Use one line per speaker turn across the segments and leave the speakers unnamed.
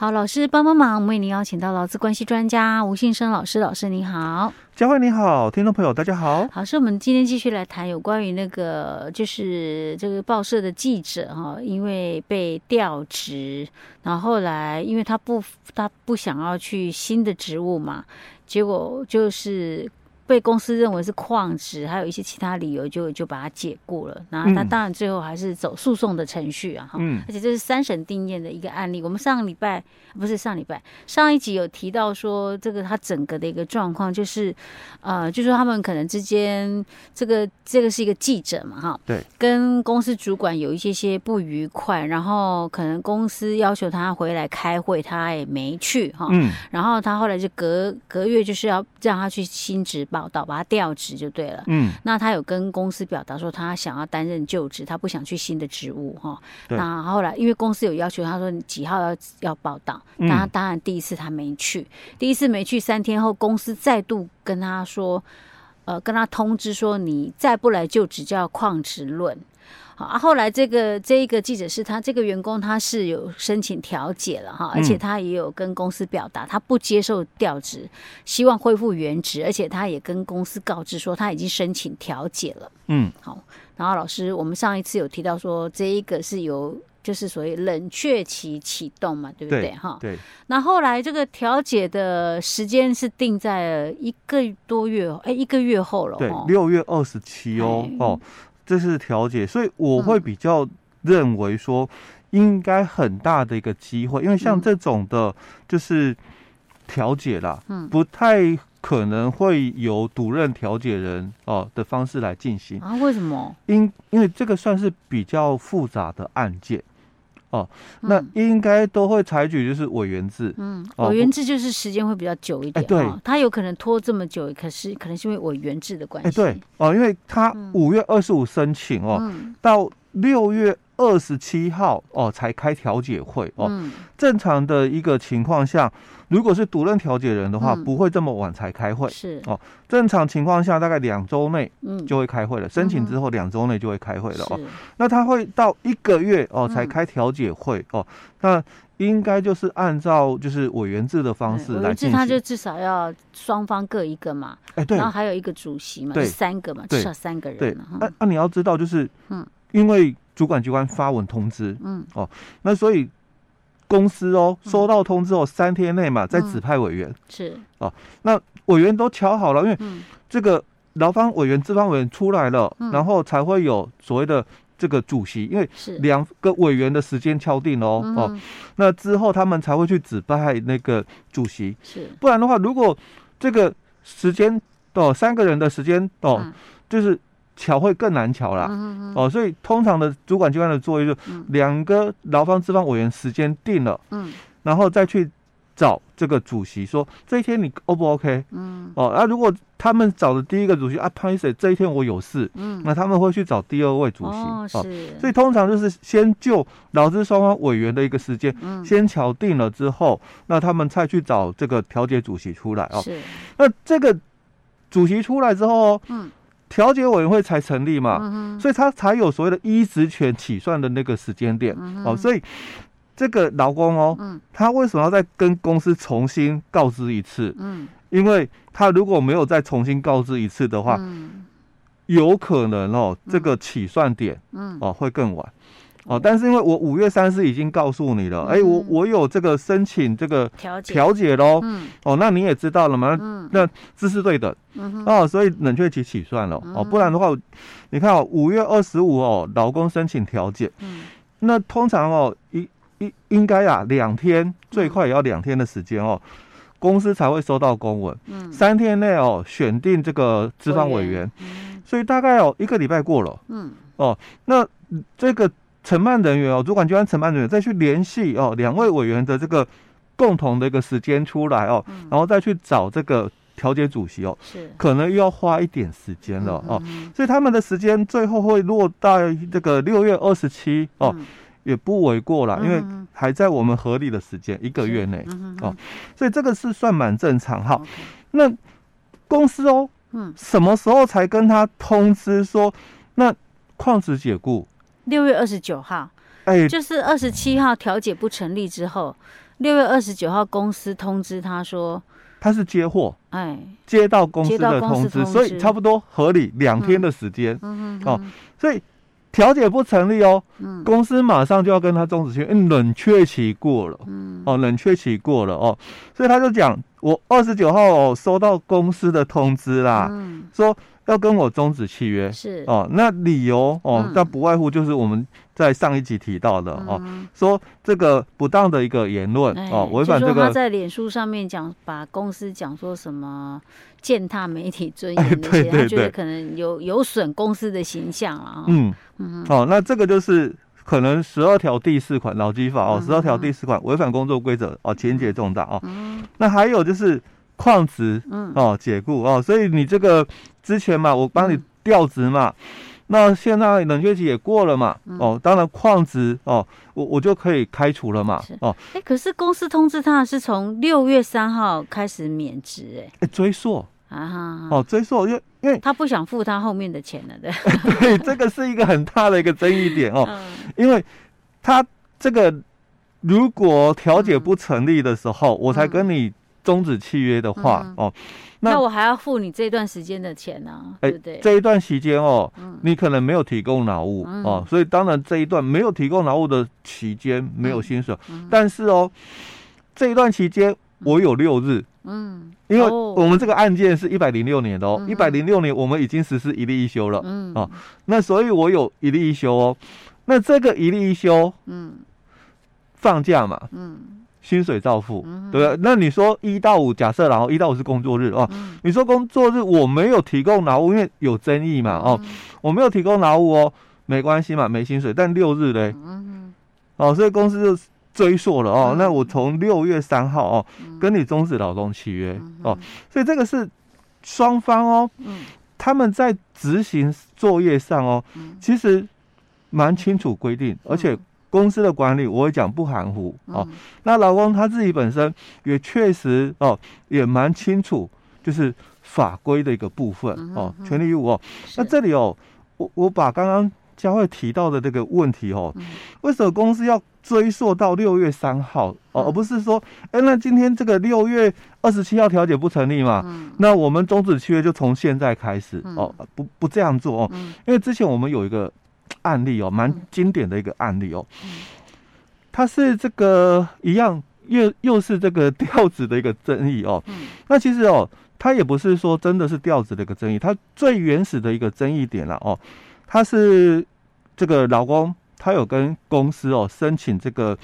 好，老师帮帮忙，我们为您邀请到劳资关系专家吴信生老师，老师您好，
佳慧你好，听众朋友大家好。
好，是我们今天继续来谈有关于那个就是这个报社的记者哈，因为被调职，然后后来因为他不他不想要去新的职务嘛，结果就是。被公司认为是旷职，还有一些其他理由就，就就把他解雇了。然后他当然最后还是走诉讼的程序啊，哈、嗯。而且这是三审定谳的一个案例。我们上个礼拜不是上礼拜上一集有提到说，这个他整个的一个状况就是，呃，就说他们可能之间这个这个是一个记者嘛，哈，
对，
跟公司主管有一些些不愉快，然后可能公司要求他回来开会，他也没去，哈，嗯。然后他后来就隔隔月就是要让他去新职吧。报道把他调职就对了，嗯，那他有跟公司表达说他想要担任就职，他不想去新的职务哈。那后来因为公司有要求，他说你几号要要报道，那他当然第一次他没去，第一次没去，三天后公司再度跟他说，呃，跟他通知说你再不来就职就要旷职论。啊，后来这个这一个记者是他这个员工，他是有申请调解了哈，而且他也有跟公司表达他不接受调职，希望恢复原职，而且他也跟公司告知说他已经申请调解了。嗯，好，然后老师，我们上一次有提到说这一个是由就是所谓冷却期启动嘛，对不对？哈，对。那后来这个调解的时间是定在一个多月，哎，一个月后了，
对，六月二十七哦，哦。这是调解，所以我会比较认为说，应该很大的一个机会，因为像这种的，就是调解啦，嗯，不太可能会由独任调解人哦的方式来进行
啊？为什么？
因因为这个算是比较复杂的案件。哦，那应该都会采取就是委员制，
嗯，委员制就是时间会比较久一点，对，他有可能拖这么久，可是可能是因为委员制的关系，哎，
对，哦，因为他五月二十五申请哦，到六月二十七号哦才开调解会哦，正常的一个情况下。如果是独任调解人的话，不会这么晚才开会。是哦，正常情况下大概两周内就会开会了。申请之后两周内就会开会了哦。那他会到一个月哦才开调解会哦。那应该就是按照就是委员制的方式来进行。
他就至少要双方各一个嘛。哎，对。然后还有一个主席嘛，对，三个嘛，至少三个人。对。
那那你要知道，就是嗯，因为主管机关发文通知，嗯哦，那所以。公司哦，收到通知后三天内嘛，再指派委员、嗯、是。哦。那委员都瞧好了，因为这个劳方委员、资方委员出来了，嗯、然后才会有所谓的这个主席，因为两个委员的时间敲定哦、嗯、哦。那之后他们才会去指派那个主席，是。不然的话，如果这个时间哦三个人的时间哦，嗯、就是。乔会更难巧啦，嗯、哦，所以通常的主管机关的作业就两个劳方资方委员时间定了，嗯，然后再去找这个主席说这一天你 O 不 OK？嗯，哦，那、啊、如果他们找的第一个主席啊，潘医生这一天我有事，嗯，那他们会去找第二位主席，哦，所以通常就是先就劳资双方委员的一个时间，嗯，先敲定了之后，那他们再去找这个调解主席出来哦，是，那这个主席出来之后，嗯。调解委员会才成立嘛，嗯、所以他才有所谓的依职权起算的那个时间点、嗯、哦。所以这个劳工哦，嗯、他为什么要再跟公司重新告知一次？嗯，因为他如果没有再重新告知一次的话，嗯、有可能哦，这个起算点，嗯，哦会更晚。哦，但是因为我五月三十已经告诉你了，哎、嗯，我我有这个申请这个调解。调解喽，嗯，哦，那你也知道了吗？嗯，那这是对的，嗯哼，哦，所以冷却期起算了，哦，不然的话，你看哦，五月二十五哦，劳工申请调解，嗯，那通常哦，一一应该啊，两天最快也要两天的时间哦，公司才会收到公文，嗯，三天内哦选定这个资方委员，嗯，所以大概哦一个礼拜过了，嗯，哦，那这个。承办人员哦，主管机关承办人员再去联系哦，两位委员的这个共同的一个时间出来哦，嗯、然后再去找这个调解主席哦，是。可能又要花一点时间了哦，所以他们的时间最后会落在这个六月二十七哦，嗯、也不为过了，因为还在我们合理的时间一个月内、嗯、哦，所以这个是算蛮正常哈。嗯、那公司哦，嗯，什么时候才跟他通知说那矿石解雇？
六月二十九号，哎，就是二十七号调解不成立之后，六月二十九号公司通知他说
他是接货，哎，接到公司的通知，所以差不多合理两天的时间，嗯哦，所以调解不成立哦，嗯，公司马上就要跟他终止契约，冷却期过了，嗯，哦，冷却期过了哦，所以他就讲，我二十九号哦收到公司的通知啦，嗯，说。要跟我终止契约。是。哦，那理由哦，那、嗯、不外乎就是我们在上一集提到的、嗯、哦，说这个不当的一个言论、哎、哦，违反这个
他在脸书上面讲，把公司讲说什么践踏媒体尊严那些，哎、对对对，他觉得可能有有损公司的形象啊。嗯。嗯，
哦，那这个就是可能十二条第四款劳基法哦，十二条第四款违反工作规则哦，情节重大哦。嗯，那还有就是。旷职，嗯，哦，解雇哦，所以你这个之前嘛，我帮你调职嘛，嗯、那现在冷却期也过了嘛，嗯、哦，当然矿值哦，我我就可以开除了嘛，哦，
哎，可是公司通知他是从六月三号开始免职，哎，
哎，追溯。啊哈，哦，追溯，因为因为
他不想付他后面的钱了，对，
对，这个是一个很大的一个争议点哦，嗯、因为他这个如果调解不成立的时候，嗯、我才跟你。终止契约的话，嗯、哦，
那，那我还要付你这段时间的钱呢、啊？哎、欸，对对？
这一段时间哦，嗯、你可能没有提供劳务、嗯、哦，所以当然这一段没有提供劳务的期间没有薪水，但是哦，这一段期间我有六日，嗯，因为我们这个案件是一百零六年的哦，一百零六年我们已经实施一例一休了，嗯，哦，那所以我有一例一休哦，那这个一例一休，嗯，放假嘛，嗯。薪水照付，嗯、对不对？那你说一到五，假设然后一到五是工作日哦，嗯、你说工作日我没有提供劳务，因为有争议嘛哦，嗯、我没有提供劳务哦，没关系嘛，没薪水。但六日嘞，哦，所以公司就追溯了哦。那我从六月三号哦，跟你终止劳动契约、哦，所以这个是双方哦，嗯、他们在执行作业上哦，嗯、其实蛮清楚规定，而且。公司的管理我会讲不含糊哦，嗯、那老公他自己本身也确实哦，也蛮清楚，就是法规的一个部分、嗯、哦，权利义务哦。那这里哦，我我把刚刚佳慧提到的这个问题哦，嗯、为什么公司要追溯到六月三号？哦，嗯、而不是说，哎，那今天这个六月二十七号调解不成立嘛？嗯、那我们终止契约就从现在开始、嗯、哦，不不这样做哦，嗯、因为之前我们有一个。案例哦，蛮经典的一个案例哦，它是这个一样，又又是这个调子的一个争议哦。那其实哦，它也不是说真的是调子的一个争议，它最原始的一个争议点了哦，它是这个老公他有跟公司哦申请这个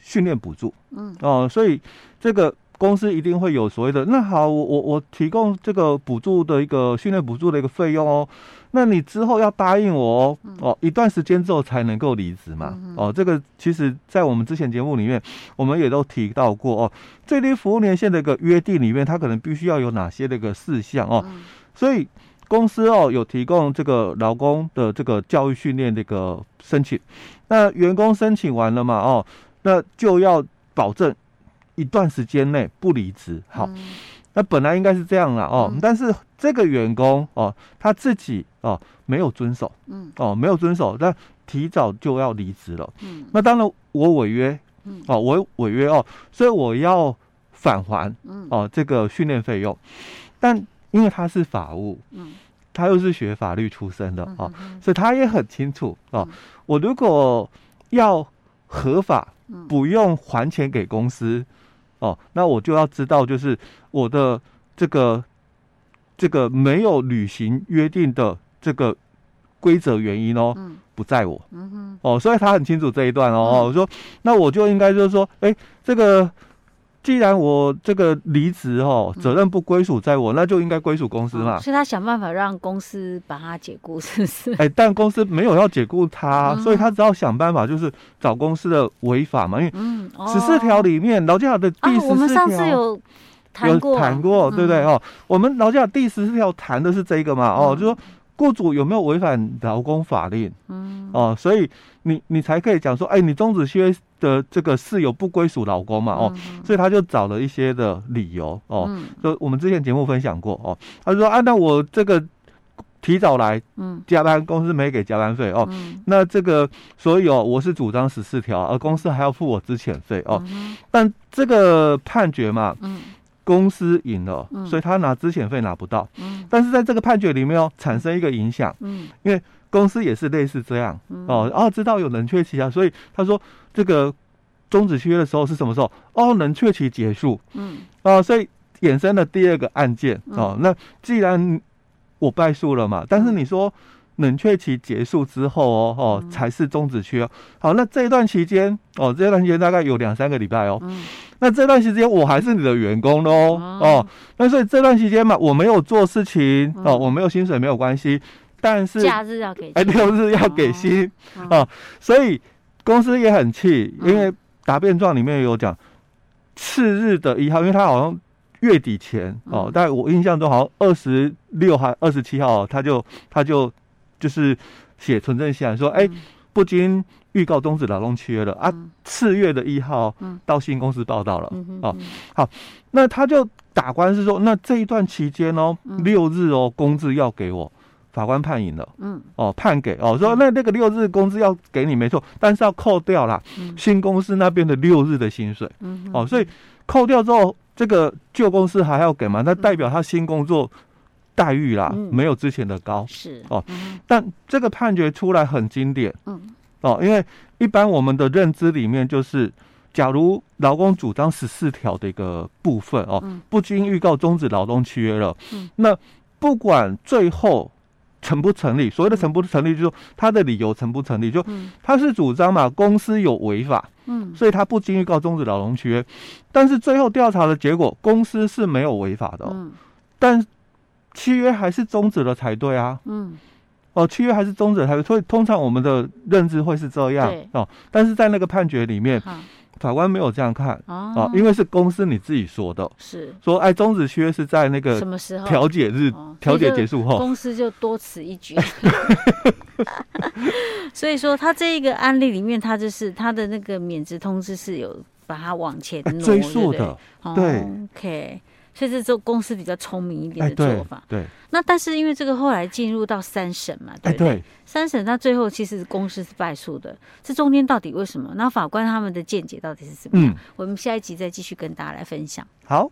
训练补助，嗯。哦，所以这个。公司一定会有所谓的，那好，我我我提供这个补助的一个训练补助的一个费用哦，那你之后要答应我哦，哦，一段时间之后才能够离职嘛，哦，这个其实在我们之前节目里面，我们也都提到过哦，最低服务年限的一个约定里面，它可能必须要有哪些的一个事项哦，所以公司哦有提供这个劳工的这个教育训练的一个申请，那员工申请完了嘛，哦，那就要保证。一段时间内不离职，好，嗯、那本来应该是这样了哦，嗯、但是这个员工哦，他自己哦没有遵守，嗯，哦没有遵守，但提早就要离职了，嗯，那当然我违约，嗯，哦我违约哦，所以我要返还，嗯，哦这个训练费用，但因为他是法务，嗯，他又是学法律出身的哦，所以他也很清楚哦，嗯、我如果要合法，不用还钱给公司。哦，那我就要知道，就是我的这个这个没有履行约定的这个规则原因哦，嗯、不在我，嗯哼，哦，所以他很清楚这一段哦，嗯、我说那我就应该就是说，哎，这个。既然我这个离职哦，责任不归属在我，嗯、那就应该归属公司嘛。
哦、所以他想办法让公司把他解雇，是不是？
哎，但公司没有要解雇他，嗯、所以他只要想办法，就是找公司的违法嘛。因为十四条里面劳基法的第十四条，我们上次有谈过，有谈过，对不对？哦，我们劳基法第十四条谈的是这个嘛。哦，就说。雇主有没有违反劳工法令？嗯，哦，所以你你才可以讲说，哎，你终止契约的这个是有不归属老公嘛，哦，嗯、所以他就找了一些的理由，哦，嗯、就我们之前节目分享过，哦，他说啊，那我这个提早来，嗯，加班公司没给加班费哦，嗯、那这个所以哦，我是主张十四条，而公司还要付我资遣费哦，嗯、但这个判决嘛，嗯，公司赢了，嗯、所以他拿资遣费拿不到，嗯，但是在这个判决里面哦，产生一个影响，嗯，因为公司也是类似这样，哦、哦，知道有冷却期啊，所以他说这个终止契约的时候是什么时候？哦，冷却期结束，嗯，啊，所以衍生了第二个案件哦，那既然我败诉了嘛？但是你说冷却期结束之后哦哦才是终止契约。好，那这一段期间哦，这段期间大概有两三个礼拜哦。嗯。那这段时间我还是你的员工喽哦。那所以这段期间嘛，我没有做事情哦，我没有薪水没有关系。但是
假日要给
哎，六日要给薪啊。所以公司也很气，因为答辩状里面有讲次日的一号，因为他好像。月底前哦，但我印象中好像二十六还二十七号，他就他就就是写存证信函说，哎、欸，不经预告终止劳动契约了啊。次月的一号到新公司报道了哦。好，那他就打官司说，那这一段期间哦，六日哦，工资要给我，法官判赢了。嗯，哦，判给哦，说那那个六日工资要给你没错，但是要扣掉了新公司那边的六日的薪水。嗯，哦，所以扣掉之后。这个旧公司还要给吗？那代表他新工作待遇啦，嗯、没有之前的高。是哦，嗯、但这个判决出来很经典。嗯，哦，因为一般我们的认知里面就是，假如劳工主张十四条的一个部分哦，嗯、不经预告终止劳动契约了，嗯、那不管最后。成不成立？所谓的成不成立，就是说他的理由成不成立？就他是主张嘛，公司有违法，嗯，所以他不经预告终止劳动契约。但是最后调查的结果，公司是没有违法的，嗯，但契约还是终止了才对啊，嗯，哦，契约还是终止了才对，所以通常我们的认知会是这样对哦，但是在那个判决里面。法官没有这样看啊，因为是公司你自己说的，是。说哎，终止契约是在那个什么时候？调解日调解结束后，
公司就多此一举。所以说，他这一个案例里面，他就是他的那个免职通知是有把它往前
追溯的，对
，OK。所以这是公司比较聪明一点的做法。
对，
那但是因为这个后来进入到三审嘛，对不对？三审那最后其实公司是败诉的，这中间到底为什么？那法官他们的见解到底是什么样？我们下一集再继续跟大家来分享。
好。